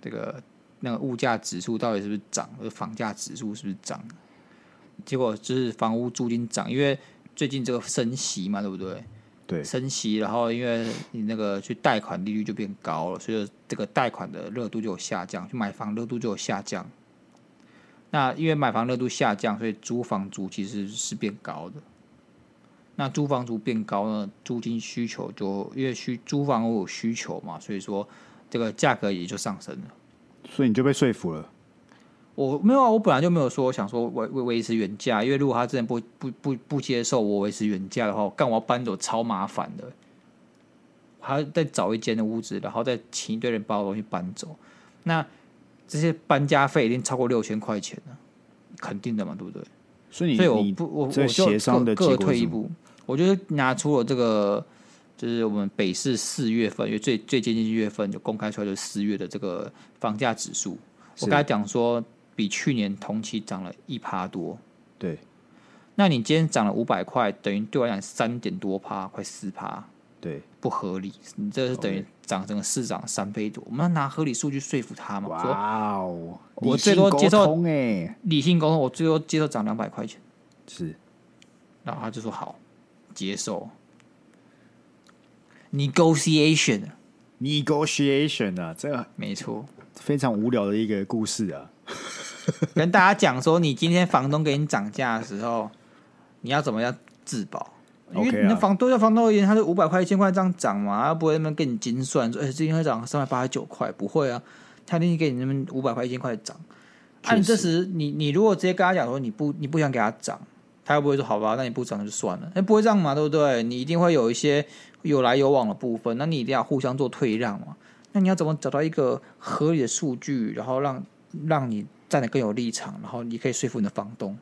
这个那个物价指数到底是不是涨，或者房价指数是不是涨。结果就是房屋租金涨，因为。最近这个升息嘛，对不对？对，升息，然后因为你那个去贷款利率就变高了，所以这个贷款的热度就有下降，去买房热度就有下降。那因为买房热度下降，所以租房租其实是变高的。那租房族变高呢，租金需求就因为需租房有需求嘛，所以说这个价格也就上升了。所以你就被说服了。我没有啊，我本来就没有说想说维维维持原价，因为如果他之前不不不不接受我维持原价的话，干我要搬走超麻烦的，还要再找一间的屋子，然后再请一堆人把我东西搬走，那这些搬家费一定超过六千块钱呢，肯定的嘛，对不对？所以你所以我不我我就各退一步，我就拿出了这个，就是我们北市四月份，因为最最接近月份就公开出来就是四月的这个房价指数，我刚才讲说。比去年同期涨了一趴多，对。那你今天涨了五百块，等于对我来讲三点多趴，快四趴，对，不合理。你这是等于涨整个市涨三倍多，我们要拿合理数据说服他嘛？哇哦，我最多接受哎，理性沟通，我最多接受涨两百块钱，是。然后他就说好，接受。Negotiation，negotiation 啊，这个没错，非常无聊的一个故事啊。跟大家讲说，你今天房东给你涨价的时候，你要怎么样自保？因为你的房东要房东而言，他是五百块、一千块这样涨嘛，他不会那么跟你精算说，哎、欸，今天会涨三百八十九块，不会啊，他一定给你那么五百块、一千块涨。按、啊、你这时，你你如果直接跟他讲说，你不你不想给他涨，他又不会说好吧，那你不涨就算了，哎，不会这样嘛，对不对？你一定会有一些有来有往的部分，那你一定要互相做退让嘛。那你要怎么找到一个合理的数据，然后让让你站得更有立场，然后你可以说服你的房东，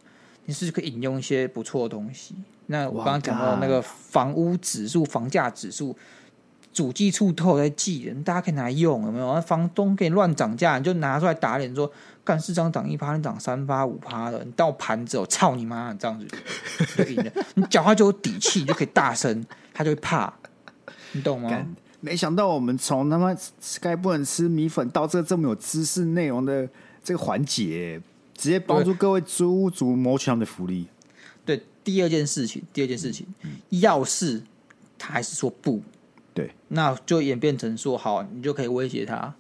你是可以引用一些不错的东西。那我刚刚讲到那个房屋指数、房价指数，主计处都有在记人，大家可以拿来用，有没有？房东给你乱涨价，你就拿出来打脸，说干市长涨一趴，你涨三趴五趴的，你当我盘子，我操你妈！这样子就赢了。你讲话就有底气，你就可以大声，他就会怕，你懂吗？没想到我们从他妈 Sky 不能吃米粉到这这么有知识内容的。这个环节直接帮助各位租屋族谋取他们的福利。对，第二件事情，第二件事情，嗯嗯、要是他还是说不，对，那就演变成说好，你就可以威胁他。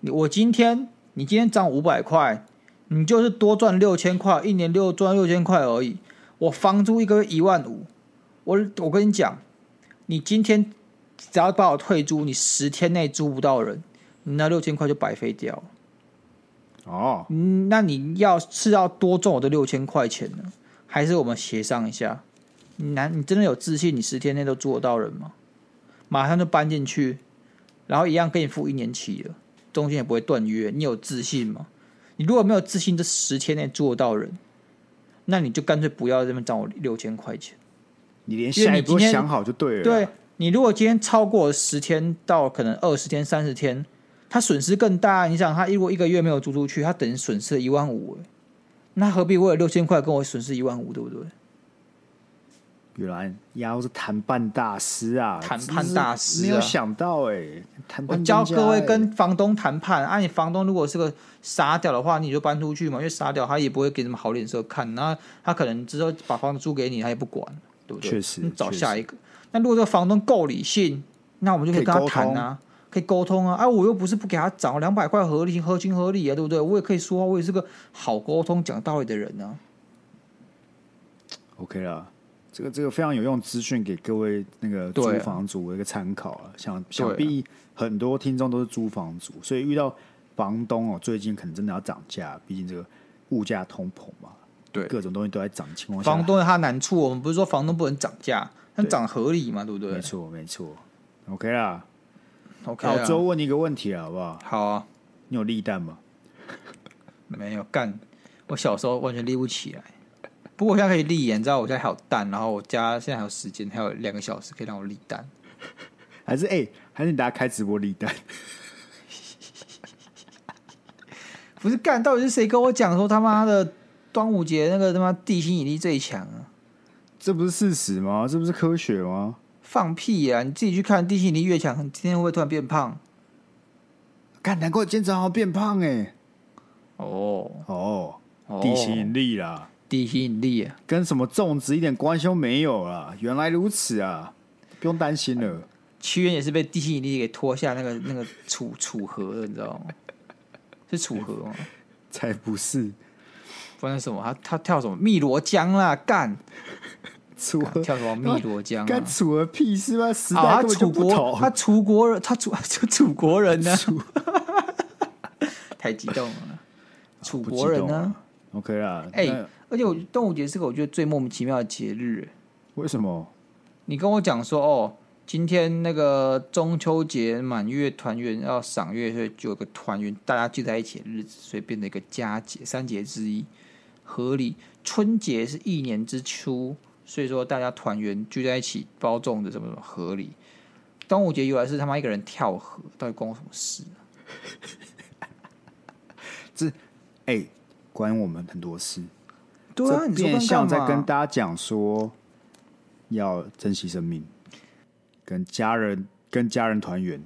你我今天，你今天涨五百块，你就是多赚六千块，一年六赚六千块而已。我房租一个月一万五，我我跟你讲，你今天只要把我退租，你十天内租不到人，你那六千块就白费掉。哦，嗯，那你要是要多赚我的六千块钱呢，还是我们协商一下？你难，你真的有自信，你十天内都租得到人吗？马上就搬进去，然后一样给你付一年期了，中间也不会断约。你有自信吗？你如果没有自信，这十天内租得到人，那你就干脆不要这么找我六千块钱。你连下一步想好就对了。对，你如果今天超过十天到可能二十天、三十天。他损失更大，你想他如果一个月没有租出去，他等于损失了一万五，那何必为了六千块跟我损失一万五，对不对？原来丫是谈判大师啊，谈判大师、啊、没有想到哎，谈判。我教各位跟房东谈判啊，你房东如果是个傻屌的话，你就搬出去嘛，因为傻屌他也不会给什么好脸色看，那他可能之后把房子租给你，他也不管，对不对？确实，你找下一个。那如果这个房东够理性，那我们就可以跟他谈啊。可以沟通啊！哎、啊，我又不是不给他涨两百块，合理合情合理啊，对不对？我也可以说，我也是个好沟通、讲道理的人啊。OK 啦，这个这个非常有用资讯，给各位那个租房族的一个参考啊。想想必很多听众都是租房族，所以遇到房东哦，最近可能真的要涨价，毕竟这个物价通膨嘛，对，各种东西都在涨的情况下，房东有他难处，我们不是说房东不能涨价，但涨合理嘛，对不对？没错，没错。OK 啦。OK，好，最后问你一个问题好不好？好啊，你有立蛋吗？没有干，我小时候完全立不起来。不过我现在可以立，你知道我现在还有蛋，然后我家现在还有时间，还有两个小时可以让我立蛋。还是哎、欸，还是你大家开直播立蛋？不是干，到底是谁跟我讲说他妈的端午节那个他妈地心引力最强啊？这不是事实吗？这不是科学吗？放屁呀、啊！你自己去看，地心引力越强，今天会不会突然变胖？干，难怪今天早上变胖哎、欸！哦哦，地心引力啦，地吸引力啊，跟什么粽子一点关系都没有啦。原来如此啊，不用担心了。屈原也是被地吸引力给拖下那个那个楚楚河的，你知道吗？是楚河吗？才不是，不然什么？他他跳什么？汨罗江啦，干！楚跳什么汨罗江？干楚个屁事吗？时代他楚国，他楚国人，他楚就楚国人呢？太激动了，楚国人呢？OK 啦，哎，而且我端午节是个我觉得最莫名其妙的节日。为什么？你跟我讲说哦，今天那个中秋节满月团圆要赏月，所以就有个团圆大家聚在一起的日子，所以变成一个佳节，三节之一，合理。春节是一年之初。所以说，大家团圆聚在一起包粽子，什么什么合理？端午节由来是他妈一个人跳河，到底关我什么事？这哎、欸，关我们很多事。对啊，变相在跟大家讲说，要珍惜生命，跟家人跟家人团圆。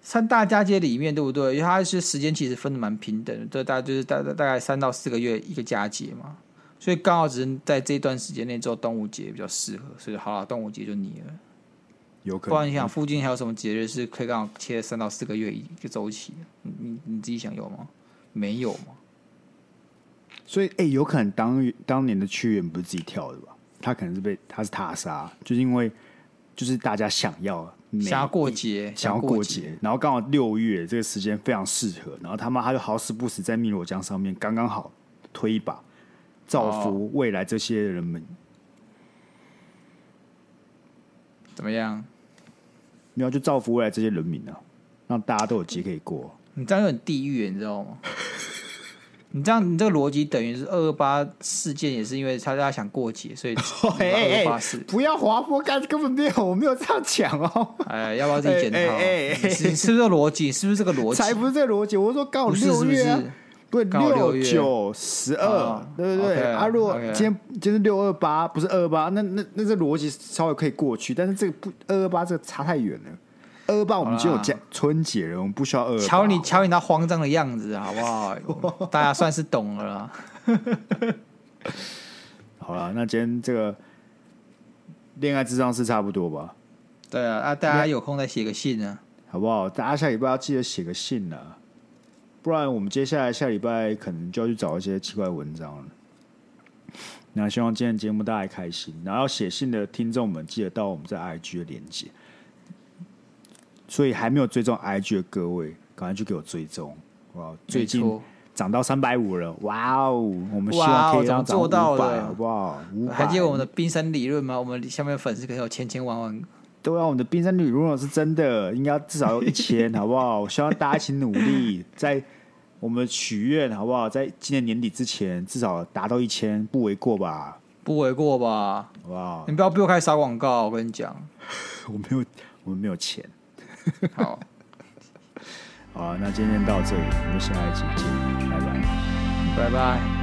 三大佳节里面，对不对？因为它是时间其实分的蛮平等的，这大概就是大大概三到四个月一个佳节嘛。所以刚好只能在这段时间内做端午节比较适合，所以好了，端午节就你了。有可能。不然你想附近还有什么节日是可以刚好切三到四个月一个周期？你你你自己想有吗？没有吗？所以哎、欸，有可能当当年的屈原不是自己跳的吧？他可能是被他是他杀，就是因为就是大家想要想要过节，想要过节，然后刚好六月这个时间非常适合，然后他妈他就好死不死在汨罗江上面刚刚好推一把。造福未来这些人们，怎么样？你要就造福未来这些人民啊，让大家都有节可以过。你这样有点地狱，你知道吗？你这样，你这个逻辑等于是二二八事件，也是因为他大家想过节，所以 二二八事。不要滑坡，干根本没有，我没有这样讲哦。哎，要不要自己检讨？哎，是不是这个逻辑？是不是这个逻辑？才不是这个逻辑！我说刚好六月啊。不是六九十二，对不对啊，如果今天今天六二八，不是二二八，那那那这逻辑稍微可以过去，但是这个不二二八这个差太远了。二二八我们只有春节了，我们不需要二。瞧你瞧你那慌张的样子，好不好？大家算是懂了啦。好了，那今天这个恋爱智商是差不多吧？对啊，啊，大家有空再写个信啊，好不好？大家下礼拜要记得写个信啊。不然我们接下来下礼拜可能就要去找一些奇怪文章了。那希望今天节目大家开心，然后要写信的听众们记得到我们在 IG 的连结。所以还没有追踪 IG 的各位，赶快去给我追踪哇！最近涨到三百五了，哇哦！我们希望可以让做到了，好不好？还记得我们的冰山理论吗？我们下面的粉丝可能有千千万万个。对啊，我们的冰山理论是真的，应该至少有一千，好不好？我希望大家一起努力，在我们许愿，好不好？在今年年底之前，至少达到一千，不为过吧？不为过吧？好不好？你不要逼我开始撒广告，我跟你讲，我没有，我们没有钱。好，好，那今天到这里，我们下一集见，拜拜，拜拜。